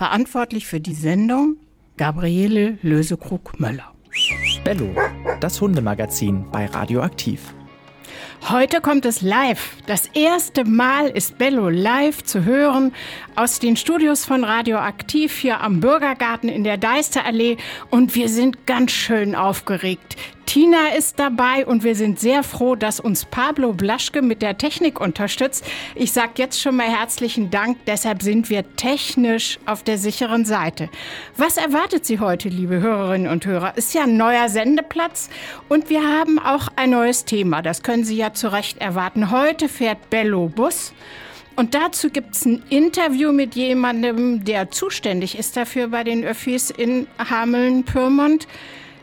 Verantwortlich für die Sendung Gabriele Lösekrug-Möller. Bello, das Hundemagazin bei Radioaktiv. Heute kommt es live. Das erste Mal ist Bello live zu hören aus den Studios von Radioaktiv hier am Bürgergarten in der Deisterallee und wir sind ganz schön aufgeregt. Tina ist dabei und wir sind sehr froh, dass uns Pablo Blaschke mit der Technik unterstützt. Ich sage jetzt schon mal herzlichen Dank, deshalb sind wir technisch auf der sicheren Seite. Was erwartet Sie heute, liebe Hörerinnen und Hörer? Ist ja ein neuer Sendeplatz und wir haben auch ein neues Thema. Das können Sie ja zu Recht erwarten. Heute fährt Bello Bus. Und dazu gibt es ein Interview mit jemandem, der zuständig ist dafür bei den Öffis in Hameln-Pyrmont.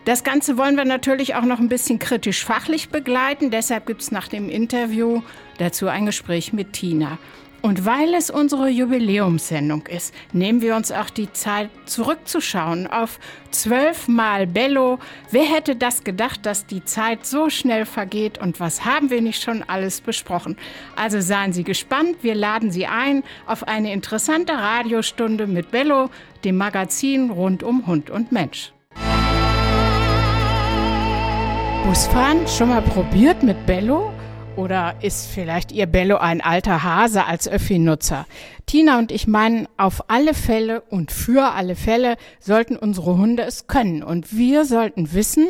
Das Ganze wollen wir natürlich auch noch ein bisschen kritisch fachlich begleiten. Deshalb gibt es nach dem Interview dazu ein Gespräch mit Tina. Und weil es unsere Jubiläumssendung ist, nehmen wir uns auch die Zeit zurückzuschauen auf zwölfmal Bello. Wer hätte das gedacht, dass die Zeit so schnell vergeht und was haben wir nicht schon alles besprochen? Also seien Sie gespannt, wir laden Sie ein auf eine interessante Radiostunde mit Bello, dem Magazin rund um Hund und Mensch. Busfahren schon mal probiert mit Bello? Oder ist vielleicht Ihr Bello ein alter Hase als Öffi-Nutzer? Tina und ich meinen, auf alle Fälle und für alle Fälle sollten unsere Hunde es können. Und wir sollten wissen,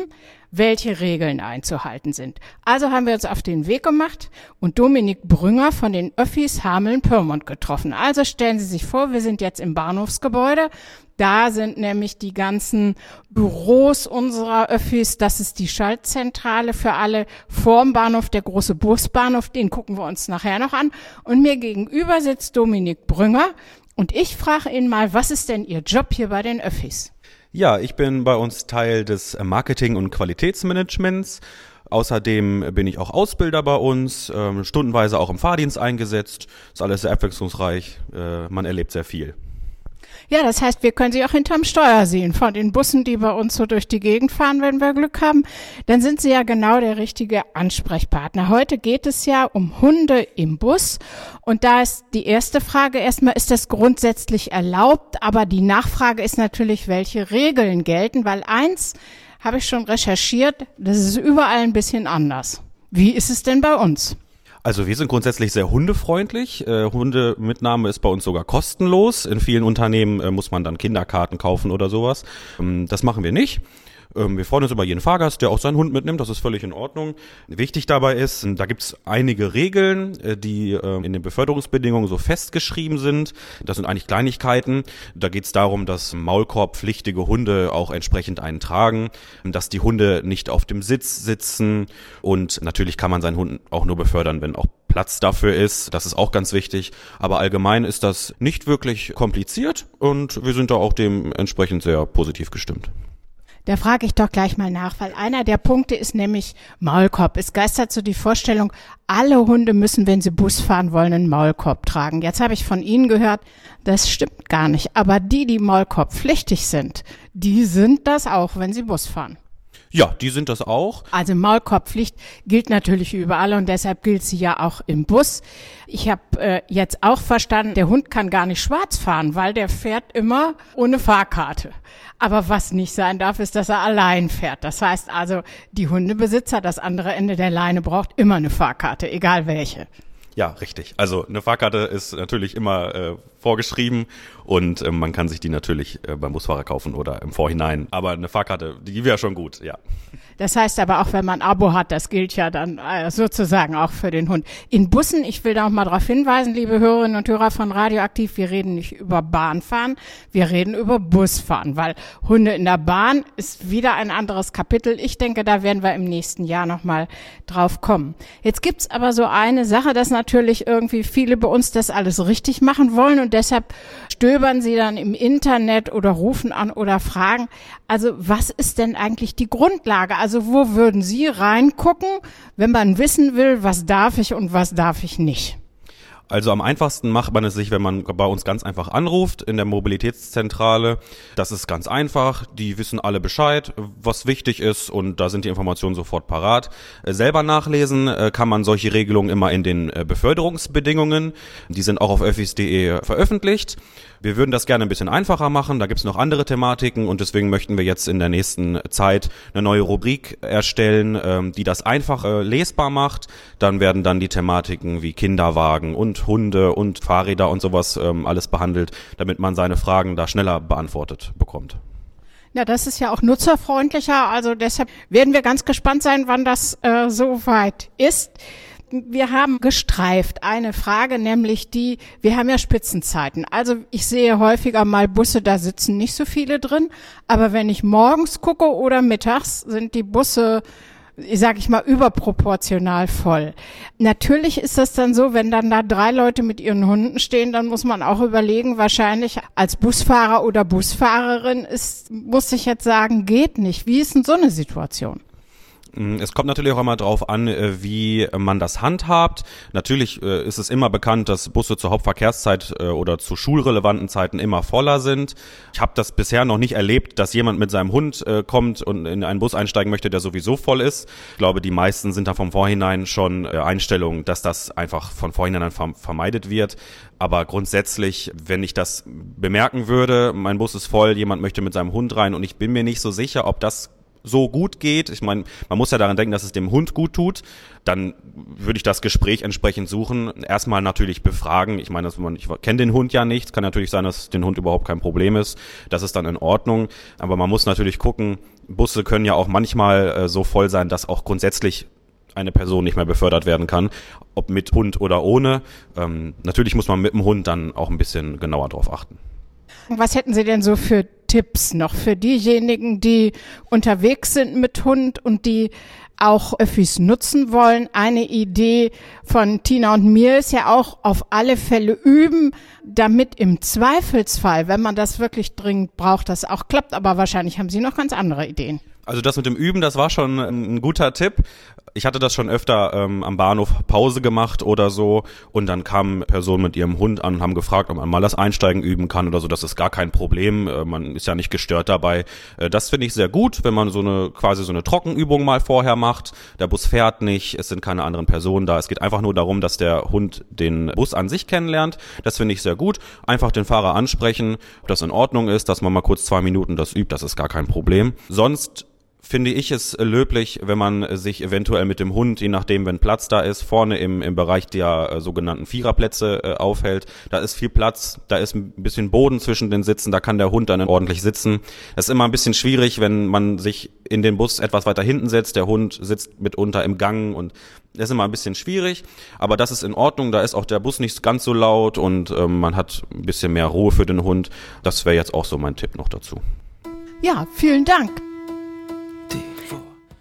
welche Regeln einzuhalten sind. Also haben wir uns auf den Weg gemacht und Dominik Brünger von den Öffis Hameln-Pyrmont getroffen. Also stellen Sie sich vor, wir sind jetzt im Bahnhofsgebäude. Da sind nämlich die ganzen Büros unserer Öffis. Das ist die Schaltzentrale für alle. Vorm Bahnhof der große Busbahnhof, den gucken wir uns nachher noch an. Und mir gegenüber sitzt Dominik Brünger. Und ich frage ihn mal, was ist denn Ihr Job hier bei den Öffis? Ja, ich bin bei uns Teil des Marketing- und Qualitätsmanagements. Außerdem bin ich auch Ausbilder bei uns, ähm, stundenweise auch im Fahrdienst eingesetzt. Ist alles sehr abwechslungsreich. Äh, man erlebt sehr viel. Ja, das heißt, wir können sie auch hinterm Steuer sehen von den Bussen, die bei uns so durch die Gegend fahren, wenn wir Glück haben. Dann sind sie ja genau der richtige Ansprechpartner. Heute geht es ja um Hunde im Bus. Und da ist die erste Frage erstmal, ist das grundsätzlich erlaubt? Aber die Nachfrage ist natürlich, welche Regeln gelten, weil eins habe ich schon recherchiert, das ist überall ein bisschen anders. Wie ist es denn bei uns? Also wir sind grundsätzlich sehr hundefreundlich. Äh, Hundemitnahme ist bei uns sogar kostenlos. In vielen Unternehmen äh, muss man dann Kinderkarten kaufen oder sowas. Ähm, das machen wir nicht. Ähm, wir freuen uns über jeden Fahrgast, der auch seinen Hund mitnimmt. Das ist völlig in Ordnung. Wichtig dabei ist, da gibt es einige Regeln, äh, die äh, in den Beförderungsbedingungen so festgeschrieben sind. Das sind eigentlich Kleinigkeiten. Da geht es darum, dass maulkorbpflichtige Hunde auch entsprechend einen tragen, dass die Hunde nicht auf dem Sitz sitzen und natürlich kann man seinen Hund auch nur befördern, wenn auch Platz dafür ist. Das ist auch ganz wichtig. Aber allgemein ist das nicht wirklich kompliziert und wir sind da auch dementsprechend sehr positiv gestimmt. Da frage ich doch gleich mal nach, weil einer der Punkte ist nämlich Maulkorb. Es geistert so die Vorstellung, alle Hunde müssen, wenn sie Bus fahren wollen, einen Maulkorb tragen. Jetzt habe ich von Ihnen gehört, das stimmt gar nicht. Aber die, die Maulkorbpflichtig sind, die sind das auch, wenn sie Bus fahren. Ja, die sind das auch. Also Maulkorbpflicht gilt natürlich überall und deshalb gilt sie ja auch im Bus. Ich habe äh, jetzt auch verstanden, der Hund kann gar nicht schwarz fahren, weil der fährt immer ohne Fahrkarte. Aber was nicht sein darf, ist, dass er allein fährt. Das heißt also, die Hundebesitzer, das andere Ende der Leine braucht immer eine Fahrkarte, egal welche. Ja, richtig. Also eine Fahrkarte ist natürlich immer äh, vorgeschrieben und äh, man kann sich die natürlich äh, beim Busfahrer kaufen oder im Vorhinein. Aber eine Fahrkarte, die wäre schon gut, ja. Das heißt aber auch, wenn man ein Abo hat, das gilt ja dann äh, sozusagen auch für den Hund. In Bussen, ich will da auch mal darauf hinweisen, liebe Hörerinnen und Hörer von Radioaktiv, wir reden nicht über Bahnfahren, wir reden über Busfahren, weil Hunde in der Bahn ist wieder ein anderes Kapitel. Ich denke, da werden wir im nächsten Jahr nochmal drauf kommen. Jetzt gibt's aber so eine Sache, dass natürlich irgendwie viele bei uns das alles richtig machen wollen und deshalb stöbern sie dann im Internet oder rufen an oder fragen, also was ist denn eigentlich die Grundlage? Also wo würden Sie reingucken, wenn man wissen will, was darf ich und was darf ich nicht? Also am einfachsten macht man es sich, wenn man bei uns ganz einfach anruft in der Mobilitätszentrale. Das ist ganz einfach. Die wissen alle Bescheid, was wichtig ist und da sind die Informationen sofort parat. Äh, selber nachlesen äh, kann man solche Regelungen immer in den äh, Beförderungsbedingungen. Die sind auch auf öffis.de veröffentlicht. Wir würden das gerne ein bisschen einfacher machen. Da gibt's noch andere Thematiken und deswegen möchten wir jetzt in der nächsten Zeit eine neue Rubrik erstellen, ähm, die das einfach äh, lesbar macht. Dann werden dann die Thematiken wie Kinderwagen und Hunde und Fahrräder und sowas ähm, alles behandelt, damit man seine Fragen da schneller beantwortet bekommt. Ja, das ist ja auch nutzerfreundlicher. Also deshalb werden wir ganz gespannt sein, wann das äh, soweit ist wir haben gestreift eine Frage, nämlich die, wir haben ja Spitzenzeiten. Also ich sehe häufiger mal Busse, da sitzen nicht so viele drin, aber wenn ich morgens gucke oder mittags, sind die Busse sag ich mal, überproportional voll. Natürlich ist das dann so, wenn dann da drei Leute mit ihren Hunden stehen, dann muss man auch überlegen, wahrscheinlich als Busfahrer oder Busfahrerin ist, muss ich jetzt sagen, geht nicht. Wie ist denn so eine Situation? Mm, es kommt natürlich auch immer drauf an, äh, wie man das handhabt. Natürlich äh, ist es immer bekannt, dass Busse zur Hauptverkehrszeit äh, oder zu schulrelevanten Zeiten immer voller sind. Ich habe das bisher noch nicht erlebt, dass jemand mit seinem Hund kommt und in einen Bus einsteigen möchte, der sowieso voll ist. Ich glaube, die meisten sind da vom Vorhinein schon Einstellungen, dass das einfach von vorhinein vermeidet wird. Aber grundsätzlich, wenn ich das bemerken würde, mein Bus ist voll, jemand möchte mit seinem Hund rein und ich bin mir nicht so sicher, ob das so gut geht, ich meine, man muss ja daran denken, dass es dem Hund gut tut, dann würde ich das Gespräch entsprechend suchen. Erstmal natürlich befragen. Ich meine, ich kenne den Hund ja nicht. Kann natürlich sein, dass den Hund überhaupt kein Problem ist. Das ist dann in Ordnung. Aber man muss natürlich gucken, Busse können ja auch manchmal äh, so voll sein, dass auch grundsätzlich eine Person nicht mehr befördert werden kann, ob mit Hund oder ohne. Ähm, natürlich muss man mit dem Hund dann auch ein bisschen genauer drauf achten. Was hätten Sie denn so für Tipps noch für diejenigen, die unterwegs sind mit Hund und die auch Öffis nutzen wollen. Eine Idee von Tina und mir ist ja auch auf alle Fälle üben, damit im Zweifelsfall, wenn man das wirklich dringend braucht, das auch klappt. Aber wahrscheinlich haben Sie noch ganz andere Ideen. Also das mit dem Üben, das war schon ein guter Tipp. Ich hatte das schon öfter ähm, am Bahnhof Pause gemacht oder so und dann kamen Personen mit ihrem Hund an und haben gefragt, ob man mal das Einsteigen üben kann oder so. Das ist gar kein Problem. Äh, man ist ja nicht gestört dabei. Äh, das finde ich sehr gut, wenn man so eine quasi so eine Trockenübung mal vorher macht. Der Bus fährt nicht, es sind keine anderen Personen da. Es geht einfach nur darum, dass der Hund den Bus an sich kennenlernt. Das finde ich sehr gut. Einfach den Fahrer ansprechen, ob das in Ordnung ist, dass man mal kurz zwei Minuten das übt. Das ist gar kein Problem. Sonst finde ich es löblich, wenn man sich eventuell mit dem Hund, je nachdem, wenn Platz da ist, vorne im, im Bereich der äh, sogenannten Viererplätze äh, aufhält. Da ist viel Platz, da ist ein bisschen Boden zwischen den Sitzen, da kann der Hund dann ordentlich sitzen. Das ist immer ein bisschen schwierig, wenn man sich in den Bus etwas weiter hinten setzt, der Hund sitzt mitunter im Gang und das ist immer ein bisschen schwierig, aber das ist in Ordnung, da ist auch der Bus nicht ganz so laut und ähm, man hat ein bisschen mehr Ruhe für den Hund. Das wäre jetzt auch so mein Tipp noch dazu. Ja, vielen Dank.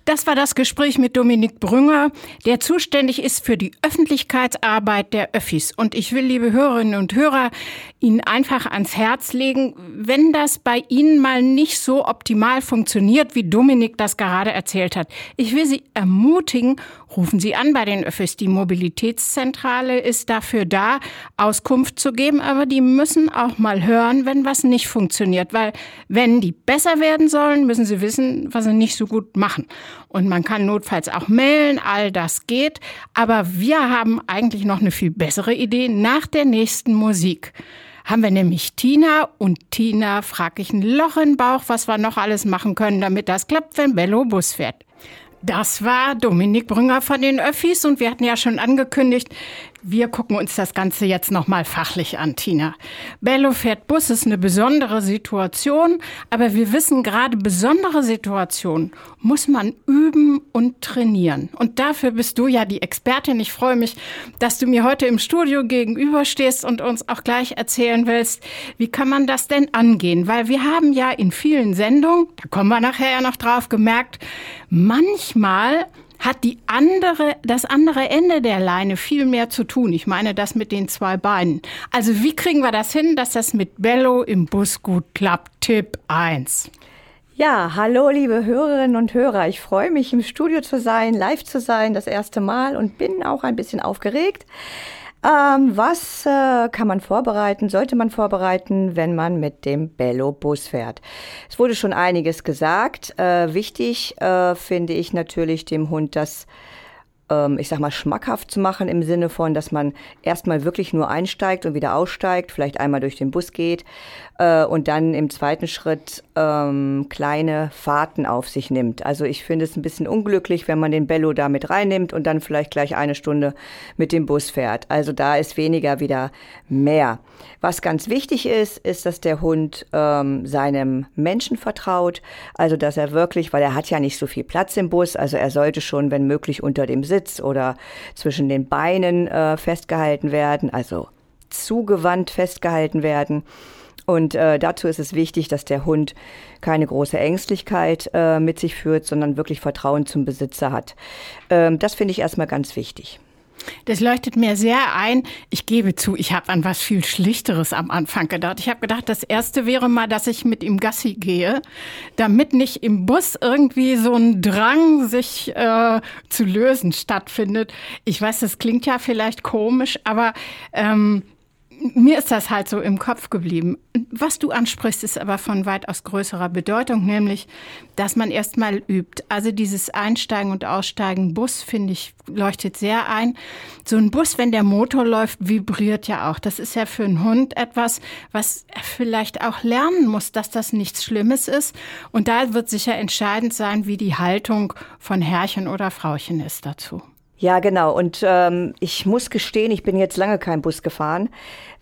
Das war das Gespräch mit Dominik Brünger, der zuständig ist für die Öffentlichkeitsarbeit der Öffis. Und ich will, liebe Hörerinnen und Hörer, Ihnen einfach ans Herz legen, wenn das bei Ihnen mal nicht so optimal funktioniert, wie Dominik das gerade erzählt hat. Ich will Sie ermutigen, rufen Sie an bei den Öffis. Die Mobilitätszentrale ist dafür da, Auskunft zu geben, aber die müssen auch mal hören, wenn was nicht funktioniert, weil wenn die besser werden sollen, müssen sie wissen, was sie nicht so gut machen. Und man kann notfalls auch mailen, all das geht. Aber wir haben eigentlich noch eine viel bessere Idee nach der nächsten Musik haben wir nämlich Tina und Tina frag ich ein Loch den Bauch, was wir noch alles machen können, damit das klappt, wenn Bello Bus fährt. Das war Dominik Brünger von den Öffis und wir hatten ja schon angekündigt, wir gucken uns das Ganze jetzt nochmal fachlich an, Tina. Bello fährt Bus ist eine besondere Situation, aber wir wissen gerade, besondere Situationen muss man üben und trainieren. Und dafür bist du ja die Expertin. Ich freue mich, dass du mir heute im Studio gegenüberstehst und uns auch gleich erzählen willst, wie kann man das denn angehen? Weil wir haben ja in vielen Sendungen, da kommen wir nachher ja noch drauf, gemerkt, manchmal hat die andere, das andere Ende der Leine viel mehr zu tun. Ich meine das mit den zwei Beinen. Also wie kriegen wir das hin, dass das mit Bello im Bus gut klappt? Tipp 1. Ja, hallo liebe Hörerinnen und Hörer. Ich freue mich im Studio zu sein, live zu sein, das erste Mal und bin auch ein bisschen aufgeregt. Ähm, was äh, kann man vorbereiten, sollte man vorbereiten, wenn man mit dem Bello-Bus fährt? Es wurde schon einiges gesagt. Äh, wichtig äh, finde ich natürlich dem Hund das ähm, ich sag mal, schmackhaft zu machen im Sinne von, dass man erstmal wirklich nur einsteigt und wieder aussteigt, vielleicht einmal durch den Bus geht äh, und dann im zweiten Schritt ähm, kleine Fahrten auf sich nimmt. Also ich finde es ein bisschen unglücklich, wenn man den Bello da mit reinnimmt und dann vielleicht gleich eine Stunde mit dem Bus fährt. Also da ist weniger wieder mehr. Was ganz wichtig ist, ist, dass der Hund ähm, seinem Menschen vertraut. Also dass er wirklich, weil er hat ja nicht so viel Platz im Bus, also er sollte schon, wenn möglich, unter dem Sitz oder zwischen den Beinen äh, festgehalten werden, also zugewandt festgehalten werden. Und äh, dazu ist es wichtig, dass der Hund keine große Ängstlichkeit äh, mit sich führt, sondern wirklich Vertrauen zum Besitzer hat. Ähm, das finde ich erstmal ganz wichtig. Das leuchtet mir sehr ein. Ich gebe zu, ich habe an was viel Schlichteres am Anfang gedacht. Ich habe gedacht, das erste wäre mal, dass ich mit ihm Gassi gehe, damit nicht im Bus irgendwie so ein Drang, sich äh, zu lösen, stattfindet. Ich weiß, das klingt ja vielleicht komisch, aber ähm, mir ist das halt so im Kopf geblieben. Was du ansprichst, ist aber von weitaus größerer Bedeutung, nämlich, dass man erstmal übt. Also dieses Einsteigen und Aussteigen, Bus, finde ich, leuchtet sehr ein. So ein Bus, wenn der Motor läuft, vibriert ja auch. Das ist ja für einen Hund etwas, was er vielleicht auch lernen muss, dass das nichts Schlimmes ist. Und da wird sicher entscheidend sein, wie die Haltung von Herrchen oder Frauchen ist dazu. Ja, genau. Und ähm, ich muss gestehen, ich bin jetzt lange kein Bus gefahren.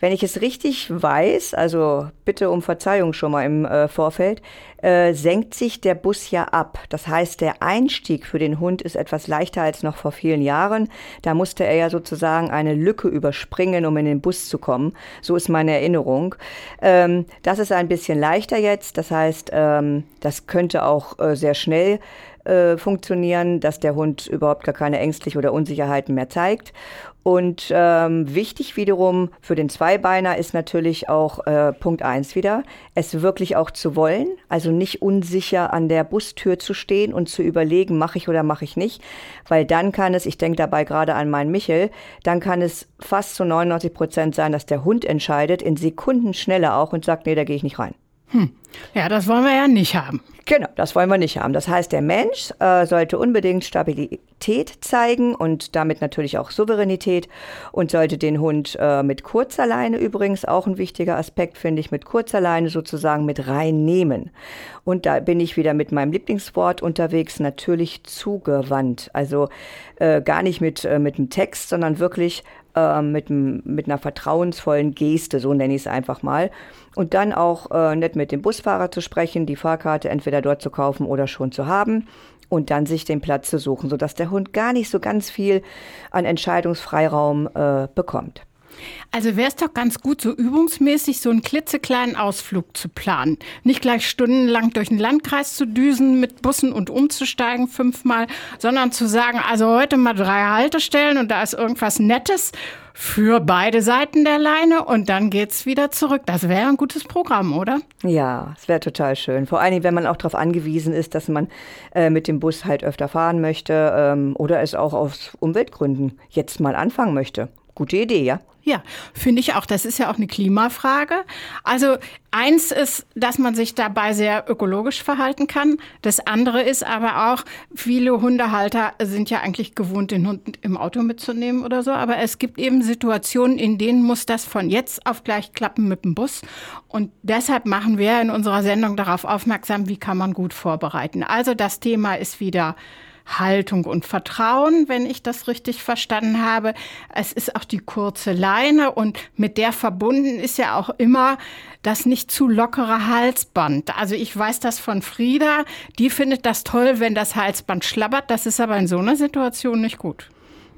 Wenn ich es richtig weiß, also bitte um Verzeihung schon mal im äh, Vorfeld, äh, senkt sich der Bus ja ab. Das heißt, der Einstieg für den Hund ist etwas leichter als noch vor vielen Jahren. Da musste er ja sozusagen eine Lücke überspringen, um in den Bus zu kommen. So ist meine Erinnerung. Ähm, das ist ein bisschen leichter jetzt. Das heißt, ähm, das könnte auch äh, sehr schnell äh, funktionieren, dass der Hund überhaupt gar keine Ängstlich oder Unsicherheiten mehr zeigt. Und ähm, wichtig wiederum für den Zweibeiner ist natürlich auch äh, Punkt eins wieder, es wirklich auch zu wollen, also nicht unsicher an der Bustür zu stehen und zu überlegen, mache ich oder mache ich nicht, weil dann kann es, ich denke dabei gerade an meinen Michel, dann kann es fast zu 99 Prozent sein, dass der Hund entscheidet, in Sekunden schneller auch und sagt, nee, da gehe ich nicht rein. Hm. Ja, das wollen wir ja nicht haben. Genau, das wollen wir nicht haben. Das heißt, der Mensch äh, sollte unbedingt Stabilität zeigen und damit natürlich auch Souveränität und sollte den Hund äh, mit kurzer Leine übrigens auch ein wichtiger Aspekt, finde ich, mit kurzer Leine sozusagen mit reinnehmen. Und da bin ich wieder mit meinem Lieblingswort unterwegs, natürlich zugewandt. Also äh, gar nicht mit, äh, mit dem Text, sondern wirklich äh, mit, mit einer vertrauensvollen Geste, so nenne ich es einfach mal. Und dann auch äh, nett mit dem Busfahrer zu sprechen, die Fahrkarte entweder dort zu kaufen oder schon zu haben und dann sich den Platz zu suchen, sodass der Hund gar nicht so ganz viel an Entscheidungsfreiraum äh, bekommt. Also wäre es doch ganz gut, so übungsmäßig so einen klitzekleinen Ausflug zu planen. Nicht gleich stundenlang durch den Landkreis zu düsen mit Bussen und umzusteigen fünfmal, sondern zu sagen, also heute mal drei Haltestellen und da ist irgendwas Nettes für beide Seiten der Leine und dann geht's wieder zurück. Das wäre ein gutes Programm, oder? Ja, es wäre total schön. Vor allen Dingen, wenn man auch darauf angewiesen ist, dass man äh, mit dem Bus halt öfter fahren möchte ähm, oder es auch aus Umweltgründen jetzt mal anfangen möchte. Gute Idee, ja? Ja, finde ich auch. Das ist ja auch eine Klimafrage. Also eins ist, dass man sich dabei sehr ökologisch verhalten kann. Das andere ist aber auch, viele Hundehalter sind ja eigentlich gewohnt, den Hund im Auto mitzunehmen oder so. Aber es gibt eben Situationen, in denen muss das von jetzt auf gleich klappen mit dem Bus. Und deshalb machen wir in unserer Sendung darauf aufmerksam, wie kann man gut vorbereiten. Also das Thema ist wieder Haltung und Vertrauen, wenn ich das richtig verstanden habe. Es ist auch die kurze Leine und mit der verbunden ist ja auch immer das nicht zu lockere Halsband. Also ich weiß das von Frieda, die findet das toll, wenn das Halsband schlabbert. Das ist aber in so einer Situation nicht gut.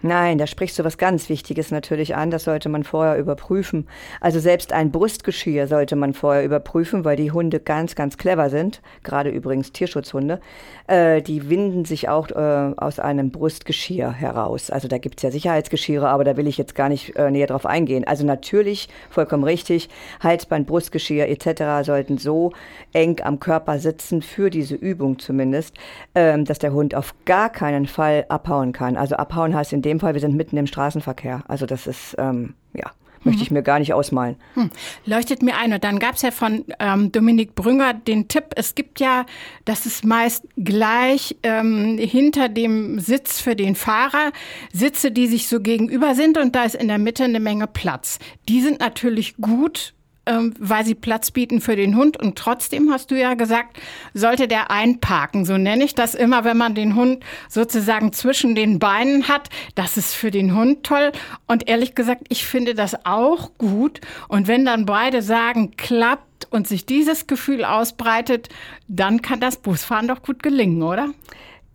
Nein, da sprichst du was ganz Wichtiges natürlich an. Das sollte man vorher überprüfen. Also selbst ein Brustgeschirr sollte man vorher überprüfen, weil die Hunde ganz, ganz clever sind. Gerade übrigens Tierschutzhunde. Äh, die winden sich auch äh, aus einem Brustgeschirr heraus. Also da gibt's ja Sicherheitsgeschirre, aber da will ich jetzt gar nicht äh, näher drauf eingehen. Also natürlich, vollkommen richtig, Halsband, Brustgeschirr etc. sollten so eng am Körper sitzen, für diese Übung zumindest, ähm, dass der Hund auf gar keinen Fall abhauen kann. Also abhauen heißt in dem Fall, wir sind mitten im Straßenverkehr. Also das ist, ähm, ja, möchte ich mir gar nicht ausmalen. Hm. Leuchtet mir ein. Und dann gab es ja von ähm, Dominik Brünger den Tipp, es gibt ja, das ist meist gleich ähm, hinter dem Sitz für den Fahrer, Sitze, die sich so gegenüber sind und da ist in der Mitte eine Menge Platz. Die sind natürlich gut ähm, weil sie Platz bieten für den Hund. Und trotzdem hast du ja gesagt, sollte der einparken. So nenne ich das immer, wenn man den Hund sozusagen zwischen den Beinen hat. Das ist für den Hund toll. Und ehrlich gesagt, ich finde das auch gut. Und wenn dann beide sagen, klappt und sich dieses Gefühl ausbreitet, dann kann das Busfahren doch gut gelingen, oder?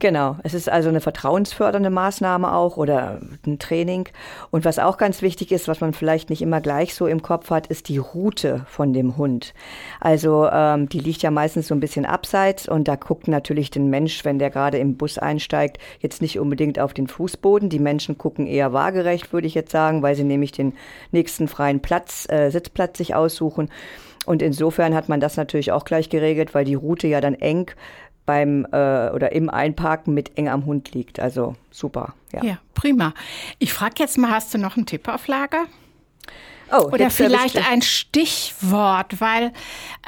Genau, es ist also eine vertrauensfördernde Maßnahme auch oder ein Training. Und was auch ganz wichtig ist, was man vielleicht nicht immer gleich so im Kopf hat, ist die Route von dem Hund. Also ähm, die liegt ja meistens so ein bisschen abseits und da guckt natürlich den Mensch, wenn der gerade im Bus einsteigt, jetzt nicht unbedingt auf den Fußboden. Die Menschen gucken eher waagerecht, würde ich jetzt sagen, weil sie nämlich den nächsten freien Platz, äh, Sitzplatz sich aussuchen. Und insofern hat man das natürlich auch gleich geregelt, weil die Route ja dann eng beim äh, oder im Einparken mit eng am Hund liegt. Also super. Ja, ja prima. Ich frage jetzt mal, hast du noch einen Tipp auf Lager? Oh, Oder vielleicht ein Stichwort, weil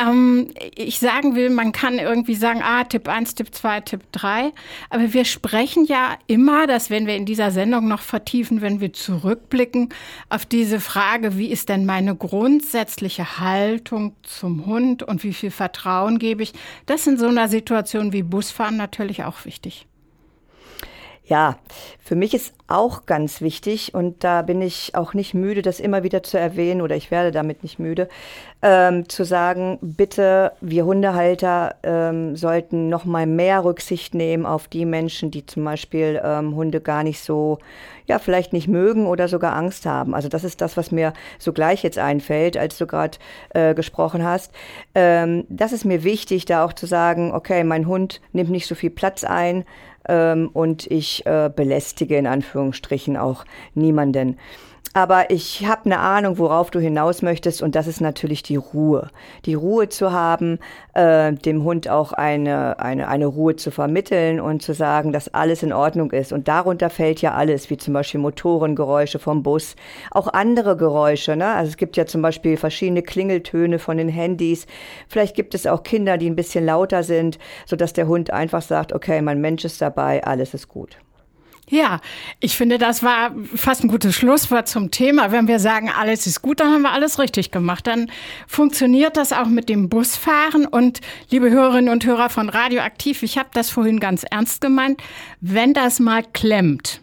ähm, ich sagen will, man kann irgendwie sagen, ah, Tipp 1, Tipp 2, Tipp 3. Aber wir sprechen ja immer, das werden wir in dieser Sendung noch vertiefen, wenn wir zurückblicken auf diese Frage, wie ist denn meine grundsätzliche Haltung zum Hund und wie viel Vertrauen gebe ich? Das ist in so einer Situation wie Busfahren natürlich auch wichtig. Ja, für mich ist auch ganz wichtig und da bin ich auch nicht müde, das immer wieder zu erwähnen oder ich werde damit nicht müde, ähm, zu sagen, bitte, wir Hundehalter ähm, sollten noch mal mehr Rücksicht nehmen auf die Menschen, die zum Beispiel ähm, Hunde gar nicht so, ja, vielleicht nicht mögen oder sogar Angst haben. Also das ist das, was mir so gleich jetzt einfällt, als du gerade äh, gesprochen hast. Ähm, das ist mir wichtig, da auch zu sagen, okay, mein Hund nimmt nicht so viel Platz ein, und ich äh, belästige in Anführungsstrichen auch niemanden. Aber ich habe eine Ahnung, worauf du hinaus möchtest und das ist natürlich die Ruhe. Die Ruhe zu haben, äh, dem Hund auch eine, eine, eine Ruhe zu vermitteln und zu sagen, dass alles in Ordnung ist. Und darunter fällt ja alles, wie zum Beispiel Motorengeräusche vom Bus, auch andere Geräusche. Ne? Also es gibt ja zum Beispiel verschiedene Klingeltöne von den Handys. Vielleicht gibt es auch Kinder, die ein bisschen lauter sind, sodass der Hund einfach sagt, okay, mein Mensch ist dabei, alles ist gut. Ja, ich finde, das war fast ein gutes Schlusswort zum Thema. Wenn wir sagen, alles ist gut, dann haben wir alles richtig gemacht. Dann funktioniert das auch mit dem Busfahren. Und liebe Hörerinnen und Hörer von Radioaktiv, ich habe das vorhin ganz ernst gemeint. Wenn das mal klemmt,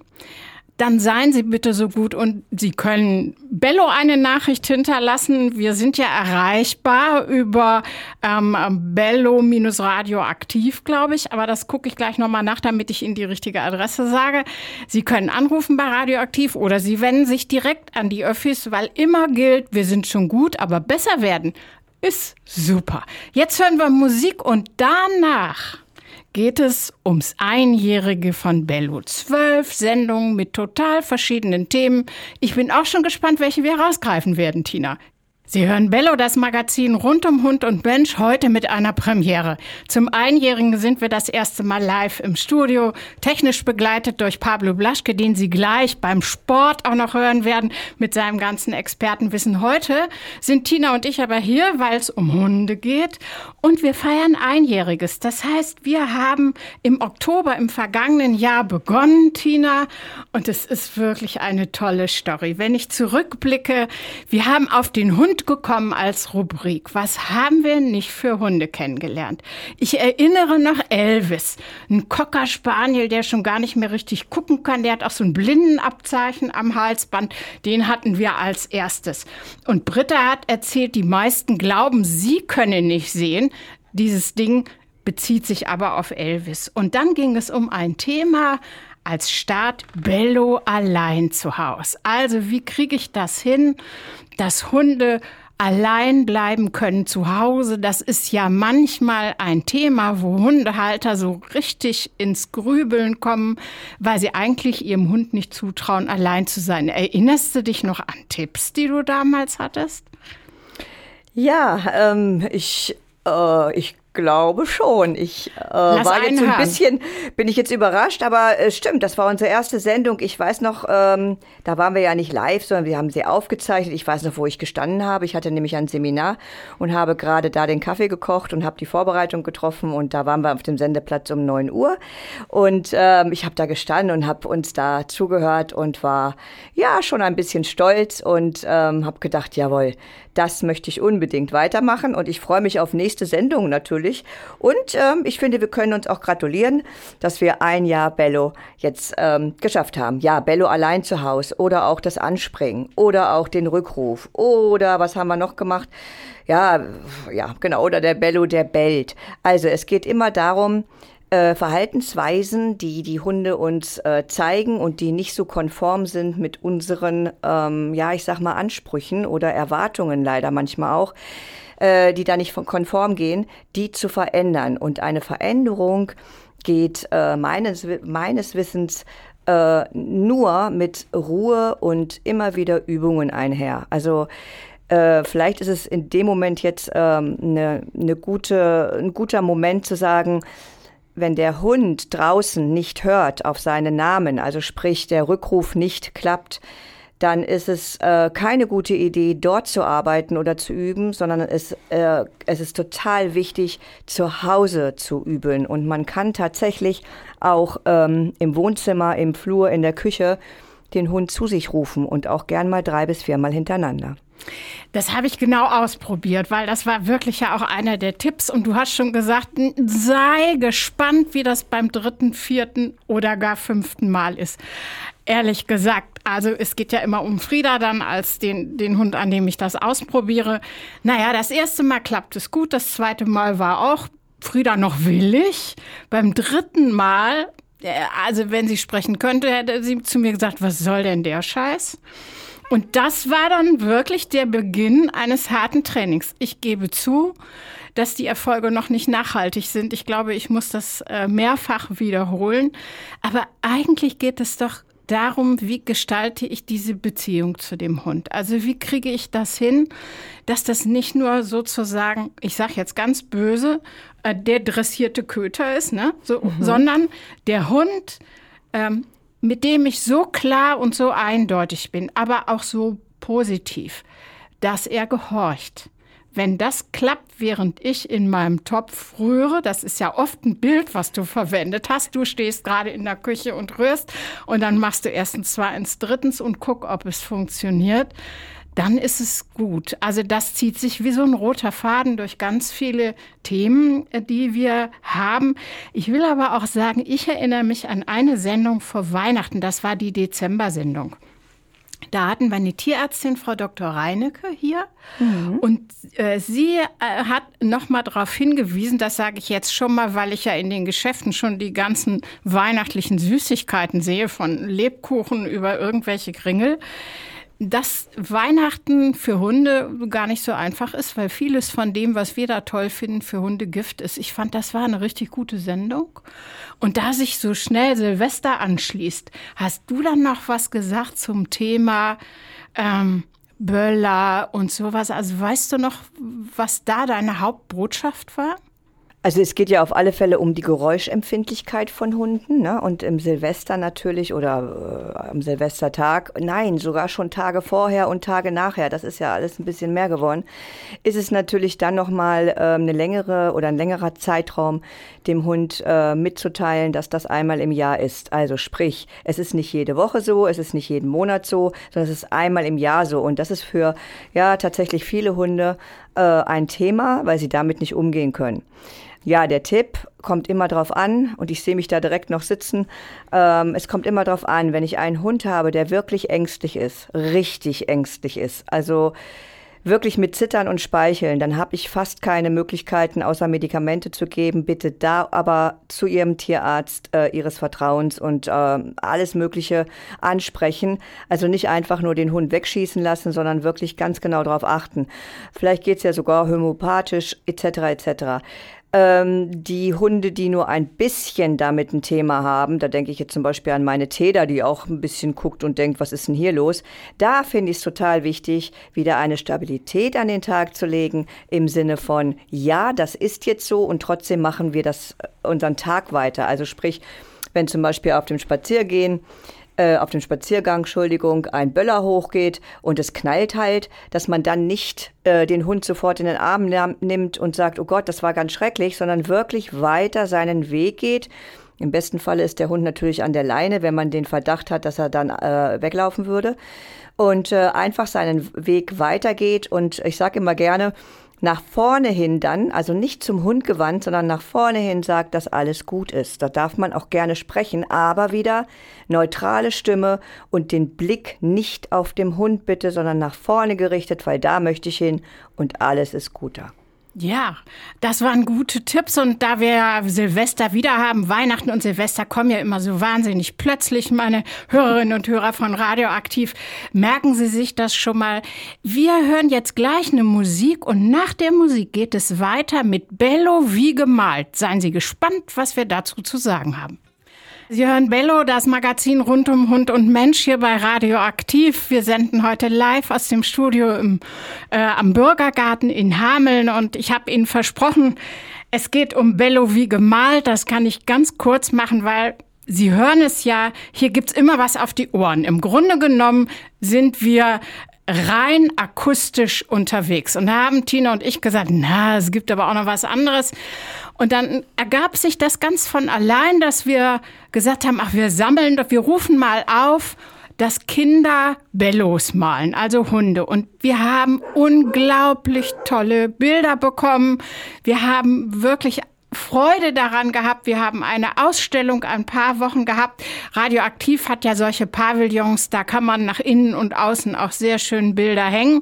dann seien Sie bitte so gut und Sie können Bello eine Nachricht hinterlassen. Wir sind ja erreichbar über ähm, Bello-Radioaktiv, glaube ich. Aber das gucke ich gleich nochmal nach, damit ich Ihnen die richtige Adresse sage. Sie können anrufen bei Radioaktiv oder Sie wenden sich direkt an die Öffis, weil immer gilt, wir sind schon gut, aber besser werden ist super. Jetzt hören wir Musik und danach geht es ums Einjährige von Bello. Zwölf Sendungen mit total verschiedenen Themen. Ich bin auch schon gespannt, welche wir rausgreifen werden, Tina. Sie hören Bello, das Magazin rund um Hund und Mensch, heute mit einer Premiere. Zum Einjährigen sind wir das erste Mal live im Studio, technisch begleitet durch Pablo Blaschke, den Sie gleich beim Sport auch noch hören werden mit seinem ganzen Expertenwissen. Heute sind Tina und ich aber hier, weil es um Hunde geht und wir feiern Einjähriges. Das heißt, wir haben im Oktober im vergangenen Jahr begonnen, Tina, und es ist wirklich eine tolle Story. Wenn ich zurückblicke, wir haben auf den Hund gekommen als Rubrik. Was haben wir nicht für Hunde kennengelernt? Ich erinnere noch Elvis, ein Cocker Spaniel, der schon gar nicht mehr richtig gucken kann. Der hat auch so ein Blindenabzeichen am Halsband. Den hatten wir als erstes. Und Britta hat erzählt, die meisten glauben, sie können nicht sehen. Dieses Ding bezieht sich aber auf Elvis. Und dann ging es um ein Thema, als Start Bello allein zu Hause. Also wie kriege ich das hin, dass Hunde allein bleiben können zu Hause. Das ist ja manchmal ein Thema, wo Hundehalter so richtig ins Grübeln kommen, weil sie eigentlich ihrem Hund nicht zutrauen, allein zu sein. Erinnerst du dich noch an Tipps, die du damals hattest? Ja, ähm, ich, äh, ich glaube schon. Ich äh, war jetzt so ein bisschen, bin ich jetzt überrascht, aber es äh, stimmt, das war unsere erste Sendung. Ich weiß noch, ähm, da waren wir ja nicht live, sondern wir haben sie aufgezeichnet. Ich weiß noch, wo ich gestanden habe. Ich hatte nämlich ein Seminar und habe gerade da den Kaffee gekocht und habe die Vorbereitung getroffen und da waren wir auf dem Sendeplatz um neun Uhr und ähm, ich habe da gestanden und habe uns da zugehört und war ja schon ein bisschen stolz und ähm, habe gedacht, jawohl, das möchte ich unbedingt weitermachen und ich freue mich auf nächste Sendung natürlich. Und ähm, ich finde, wir können uns auch gratulieren, dass wir ein Jahr Bello jetzt ähm, geschafft haben. Ja, Bello allein zu Hause oder auch das Anspringen oder auch den Rückruf oder was haben wir noch gemacht? Ja, ja, genau, oder der Bello, der bellt. Also es geht immer darum, äh, Verhaltensweisen, die die Hunde uns äh, zeigen und die nicht so konform sind mit unseren, ähm, ja, ich sag mal, Ansprüchen oder Erwartungen leider manchmal auch, äh, die da nicht konform gehen, die zu verändern. Und eine Veränderung geht äh, meines, meines Wissens äh, nur mit Ruhe und immer wieder Übungen einher. Also äh, vielleicht ist es in dem Moment jetzt ähm, ne ne gute, ein guter Moment zu sagen, wenn der Hund draußen nicht hört auf seinen Namen, also sprich der Rückruf nicht klappt, dann ist es äh, keine gute Idee, dort zu arbeiten oder zu üben, sondern es, äh, es ist total wichtig, zu Hause zu üben. Und man kann tatsächlich auch ähm, im Wohnzimmer, im Flur, in der Küche den Hund zu sich rufen und auch gern mal drei bis viermal hintereinander. Das habe ich genau ausprobiert, weil das war wirklich ja auch einer der Tipps. Und du hast schon gesagt, sei gespannt, wie das beim dritten, vierten oder gar fünften Mal ist. Ehrlich gesagt, also es geht ja immer um Frieda dann als den, den Hund, an dem ich das ausprobiere. Naja, das erste Mal klappt es gut, das zweite Mal war auch Frieda noch willig. Beim dritten Mal, also wenn sie sprechen könnte, hätte sie zu mir gesagt, was soll denn der Scheiß? Und das war dann wirklich der Beginn eines harten Trainings. Ich gebe zu, dass die Erfolge noch nicht nachhaltig sind. Ich glaube, ich muss das äh, mehrfach wiederholen. Aber eigentlich geht es doch darum, wie gestalte ich diese Beziehung zu dem Hund? Also wie kriege ich das hin, dass das nicht nur sozusagen, ich sage jetzt ganz böse, äh, der dressierte Köter ist, ne? so, mhm. sondern der Hund ähm, mit dem ich so klar und so eindeutig bin, aber auch so positiv, dass er gehorcht. Wenn das klappt, während ich in meinem Topf rühre, das ist ja oft ein Bild, was du verwendet hast. Du stehst gerade in der Küche und rührst und dann machst du erstens, zweitens, drittens und guck, ob es funktioniert dann ist es gut. Also das zieht sich wie so ein roter Faden durch ganz viele Themen, äh, die wir haben. Ich will aber auch sagen, ich erinnere mich an eine Sendung vor Weihnachten. Das war die Dezember-Sendung. Da hatten wir eine Tierärztin, Frau Dr. Reinecke, hier. Mhm. Und äh, sie äh, hat nochmal darauf hingewiesen, das sage ich jetzt schon mal, weil ich ja in den Geschäften schon die ganzen weihnachtlichen Süßigkeiten sehe, von Lebkuchen über irgendwelche Kringel dass Weihnachten für Hunde gar nicht so einfach ist, weil vieles von dem, was wir da toll finden, für Hunde Gift ist. Ich fand, das war eine richtig gute Sendung. Und da sich so schnell Silvester anschließt, hast du dann noch was gesagt zum Thema ähm, Böller und sowas? Also weißt du noch, was da deine Hauptbotschaft war? Also es geht ja auf alle Fälle um die Geräuschempfindlichkeit von Hunden ne? und im Silvester natürlich oder äh, am Silvestertag, nein, sogar schon Tage vorher und Tage nachher, das ist ja alles ein bisschen mehr geworden, ist es natürlich dann nochmal äh, eine längere oder ein längerer Zeitraum dem Hund äh, mitzuteilen, dass das einmal im Jahr ist. Also sprich, es ist nicht jede Woche so, es ist nicht jeden Monat so, sondern es ist einmal im Jahr so und das ist für ja tatsächlich viele Hunde äh, ein Thema, weil sie damit nicht umgehen können. Ja, der Tipp kommt immer drauf an und ich sehe mich da direkt noch sitzen. Ähm, es kommt immer drauf an, wenn ich einen Hund habe, der wirklich ängstlich ist, richtig ängstlich ist. Also wirklich mit Zittern und Speicheln, dann habe ich fast keine Möglichkeiten, außer Medikamente zu geben. Bitte da aber zu Ihrem Tierarzt äh, Ihres Vertrauens und äh, alles Mögliche ansprechen. Also nicht einfach nur den Hund wegschießen lassen, sondern wirklich ganz genau darauf achten. Vielleicht geht's ja sogar homöopathisch etc. etc. Ähm, die Hunde, die nur ein bisschen damit ein Thema haben, da denke ich jetzt zum Beispiel an meine Teda, die auch ein bisschen guckt und denkt, was ist denn hier los? Da finde ich es total wichtig, wieder eine Stabilität an den Tag zu legen, im Sinne von, ja, das ist jetzt so und trotzdem machen wir das äh, unseren Tag weiter. Also sprich, wenn zum Beispiel auf dem Spaziergehen äh, auf dem Spaziergang, Entschuldigung, ein Böller hochgeht und es knallt halt, dass man dann nicht äh, den Hund sofort in den Arm nimmt und sagt, oh Gott, das war ganz schrecklich, sondern wirklich weiter seinen Weg geht. Im besten Falle ist der Hund natürlich an der Leine, wenn man den Verdacht hat, dass er dann äh, weglaufen würde. Und äh, einfach seinen Weg weitergeht. Und ich sage immer gerne, nach vorne hin dann, also nicht zum Hund gewandt, sondern nach vorne hin sagt, dass alles gut ist. Da darf man auch gerne sprechen, aber wieder neutrale Stimme und den Blick nicht auf dem Hund bitte, sondern nach vorne gerichtet, weil da möchte ich hin und alles ist guter. Ja, das waren gute Tipps und da wir Silvester wieder haben, Weihnachten und Silvester kommen ja immer so wahnsinnig plötzlich, meine Hörerinnen und Hörer von Radioaktiv, merken Sie sich das schon mal. Wir hören jetzt gleich eine Musik und nach der Musik geht es weiter mit Bello wie gemalt. Seien Sie gespannt, was wir dazu zu sagen haben. Sie hören Bello, das Magazin rund um Hund und Mensch hier bei Radioaktiv. Wir senden heute live aus dem Studio im, äh, am Bürgergarten in Hameln und ich habe Ihnen versprochen, es geht um Bello wie gemalt. Das kann ich ganz kurz machen, weil Sie hören es ja, hier gibt's immer was auf die Ohren. Im Grunde genommen sind wir rein akustisch unterwegs. Und da haben Tina und ich gesagt, na, es gibt aber auch noch was anderes. Und dann ergab sich das ganz von allein, dass wir gesagt haben, ach, wir sammeln doch, wir rufen mal auf, dass Kinder Bellos malen, also Hunde. Und wir haben unglaublich tolle Bilder bekommen. Wir haben wirklich Freude daran gehabt. Wir haben eine Ausstellung ein paar Wochen gehabt. Radioaktiv hat ja solche Pavillons, da kann man nach innen und außen auch sehr schön Bilder hängen.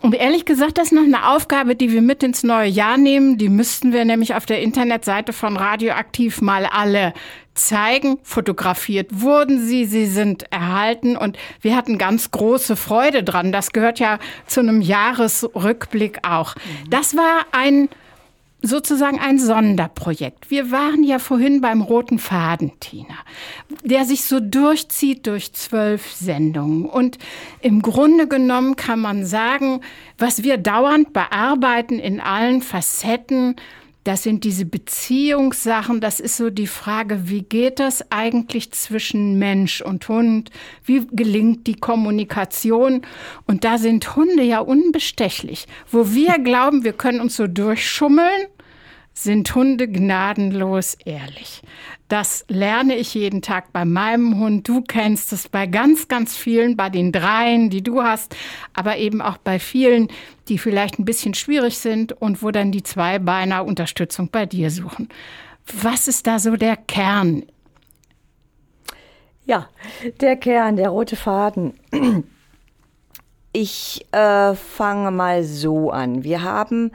Und ehrlich gesagt, das ist noch eine Aufgabe, die wir mit ins neue Jahr nehmen. Die müssten wir nämlich auf der Internetseite von Radioaktiv mal alle zeigen. Fotografiert wurden sie, sie sind erhalten und wir hatten ganz große Freude dran. Das gehört ja zu einem Jahresrückblick auch. Das war ein sozusagen ein Sonderprojekt. Wir waren ja vorhin beim roten Faden, Tina, der sich so durchzieht durch zwölf Sendungen. Und im Grunde genommen kann man sagen, was wir dauernd bearbeiten in allen Facetten, das sind diese Beziehungssachen, das ist so die Frage, wie geht das eigentlich zwischen Mensch und Hund? Wie gelingt die Kommunikation? Und da sind Hunde ja unbestechlich. Wo wir glauben, wir können uns so durchschummeln, sind Hunde gnadenlos ehrlich. Das lerne ich jeden Tag bei meinem Hund. Du kennst es bei ganz, ganz vielen, bei den dreien, die du hast, aber eben auch bei vielen, die vielleicht ein bisschen schwierig sind und wo dann die Zweibeiner Unterstützung bei dir suchen. Was ist da so der Kern? Ja, der Kern, der rote Faden. Ich äh, fange mal so an. Wir haben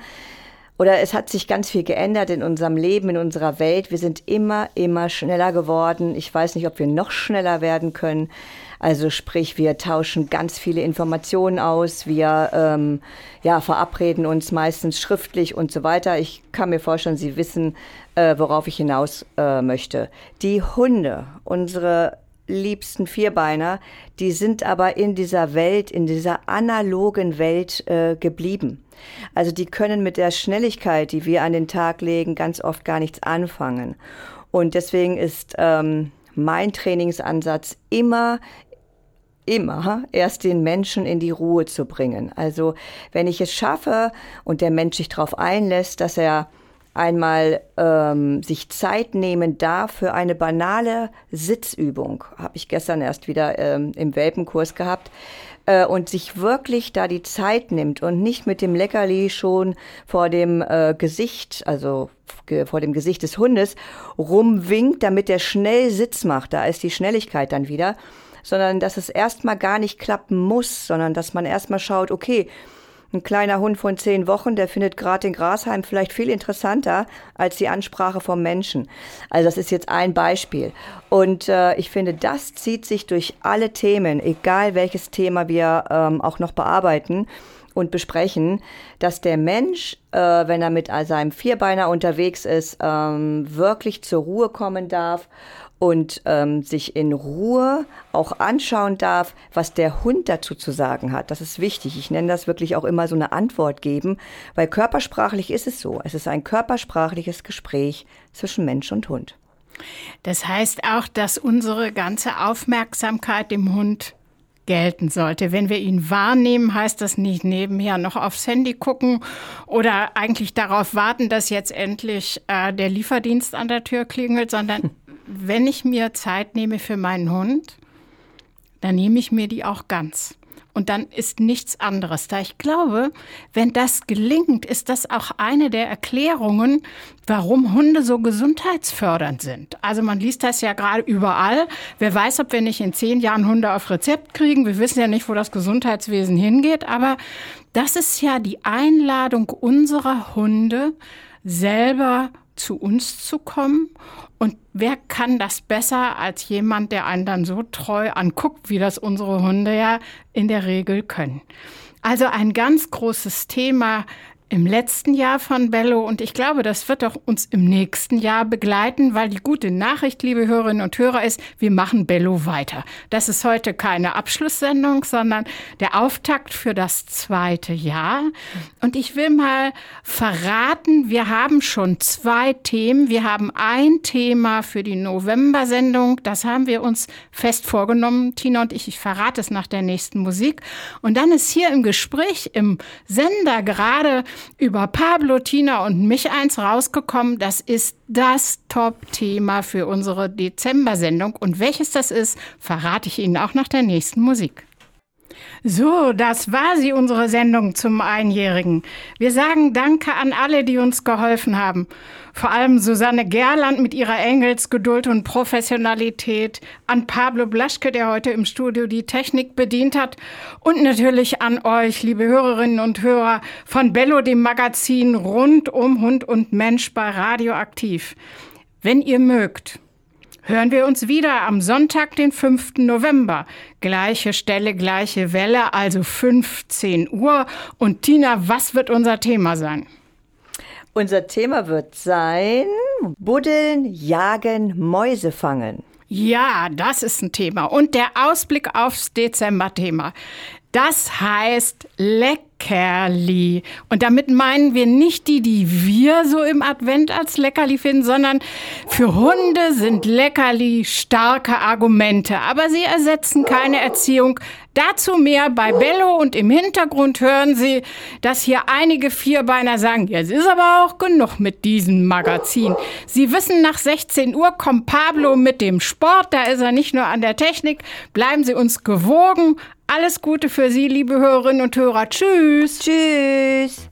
oder es hat sich ganz viel geändert in unserem Leben, in unserer Welt. Wir sind immer, immer schneller geworden. Ich weiß nicht, ob wir noch schneller werden können. Also sprich, wir tauschen ganz viele Informationen aus, wir ähm, ja, verabreden uns meistens schriftlich und so weiter. Ich kann mir vorstellen, Sie wissen, äh, worauf ich hinaus äh, möchte. Die Hunde, unsere liebsten Vierbeiner, die sind aber in dieser Welt, in dieser analogen Welt äh, geblieben. Also die können mit der Schnelligkeit, die wir an den Tag legen, ganz oft gar nichts anfangen. Und deswegen ist ähm, mein Trainingsansatz immer immer erst den Menschen in die Ruhe zu bringen. Also wenn ich es schaffe und der Mensch sich darauf einlässt, dass er einmal ähm, sich Zeit nehmen darf für eine banale Sitzübung, habe ich gestern erst wieder ähm, im Welpenkurs gehabt, äh, und sich wirklich da die Zeit nimmt und nicht mit dem Leckerli schon vor dem äh, Gesicht, also vor dem Gesicht des Hundes rumwinkt, damit er schnell Sitz macht. Da ist die Schnelligkeit dann wieder, sondern dass es erstmal gar nicht klappen muss, sondern dass man erstmal schaut, okay, ein kleiner Hund von zehn Wochen, der findet gerade den Grashalm vielleicht viel interessanter als die Ansprache vom Menschen. Also das ist jetzt ein Beispiel. Und äh, ich finde, das zieht sich durch alle Themen, egal welches Thema wir ähm, auch noch bearbeiten. und besprechen, dass der Mensch, äh, wenn er mit seinem Vierbeiner unterwegs ist, ähm, wirklich zur Ruhe kommen darf und ähm, sich in Ruhe auch anschauen darf, was der Hund dazu zu sagen hat. Das ist wichtig. Ich nenne das wirklich auch immer so eine Antwort geben, weil körpersprachlich ist es so. Es ist ein körpersprachliches Gespräch zwischen Mensch und Hund. Das heißt auch, dass unsere ganze Aufmerksamkeit dem Hund gelten sollte. Wenn wir ihn wahrnehmen, heißt das nicht nebenher noch aufs Handy gucken oder eigentlich darauf warten, dass jetzt endlich äh, der Lieferdienst an der Tür klingelt, sondern wenn ich mir Zeit nehme für meinen Hund, dann nehme ich mir die auch ganz und dann ist nichts anderes da. Ich glaube, wenn das gelingt, ist das auch eine der Erklärungen, warum Hunde so gesundheitsfördernd sind. Also man liest das ja gerade überall. Wer weiß, ob wir nicht in zehn Jahren Hunde auf Rezept kriegen. Wir wissen ja nicht, wo das Gesundheitswesen hingeht, aber das ist ja die Einladung unserer Hunde, selber zu uns zu kommen und wer kann das besser als jemand, der einen dann so treu anguckt, wie das unsere Hunde ja in der Regel können? Also ein ganz großes Thema im letzten Jahr von Bello und ich glaube, das wird auch uns im nächsten Jahr begleiten, weil die gute Nachricht, liebe Hörerinnen und Hörer, ist, wir machen Bello weiter. Das ist heute keine Abschlusssendung, sondern der Auftakt für das zweite Jahr. Und ich will mal verraten, wir haben schon zwei Themen. Wir haben ein Thema für die November-Sendung. Das haben wir uns fest vorgenommen, Tina und ich. Ich verrate es nach der nächsten Musik. Und dann ist hier im Gespräch im Sender gerade über Pablo, Tina und mich eins rausgekommen. Das ist das Top-Thema für unsere Dezember-Sendung. Und welches das ist, verrate ich Ihnen auch nach der nächsten Musik. So, das war sie, unsere Sendung zum Einjährigen. Wir sagen Danke an alle, die uns geholfen haben. Vor allem Susanne Gerland mit ihrer Engelsgeduld und Professionalität, an Pablo Blaschke, der heute im Studio die Technik bedient hat und natürlich an euch, liebe Hörerinnen und Hörer von Bello, dem Magazin rund um Hund und Mensch bei Radioaktiv. Wenn ihr mögt, hören wir uns wieder am Sonntag, den 5. November. Gleiche Stelle, gleiche Welle, also 15 Uhr. Und Tina, was wird unser Thema sein? Unser Thema wird sein Buddeln, Jagen, Mäuse fangen. Ja, das ist ein Thema. Und der Ausblick aufs Dezember-Thema. Das heißt Leckerli. Und damit meinen wir nicht die, die wir so im Advent als Leckerli finden, sondern für Hunde sind Leckerli starke Argumente. Aber sie ersetzen keine Erziehung. Dazu mehr bei Bello und im Hintergrund hören Sie, dass hier einige Vierbeiner sagen, jetzt ist aber auch genug mit diesem Magazin. Sie wissen, nach 16 Uhr kommt Pablo mit dem Sport, da ist er nicht nur an der Technik. Bleiben Sie uns gewogen. Alles Gute für Sie, liebe Hörerinnen und Hörer. Tschüss. Tschüss.